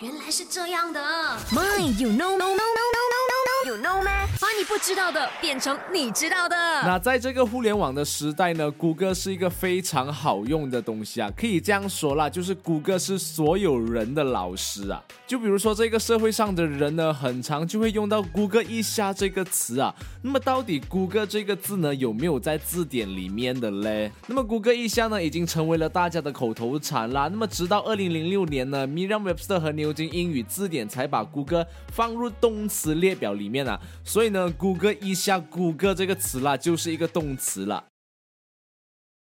原来是这样的。My, you know, no, no, 不知道的变成你知道的。那在这个互联网的时代呢，谷歌是一个非常好用的东西啊，可以这样说啦，就是谷歌是所有人的老师啊。就比如说这个社会上的人呢，很常就会用到谷歌一下这个词啊。那么到底谷歌这个字呢，有没有在字典里面的嘞？那么谷歌一下呢，已经成为了大家的口头禅啦。那么直到二零零六年呢，Merriam-Webster 和牛津英语字典才把谷歌放入动词列表里面啊。所以呢，谷歌一下谷歌这个词啦，就是一个动词了。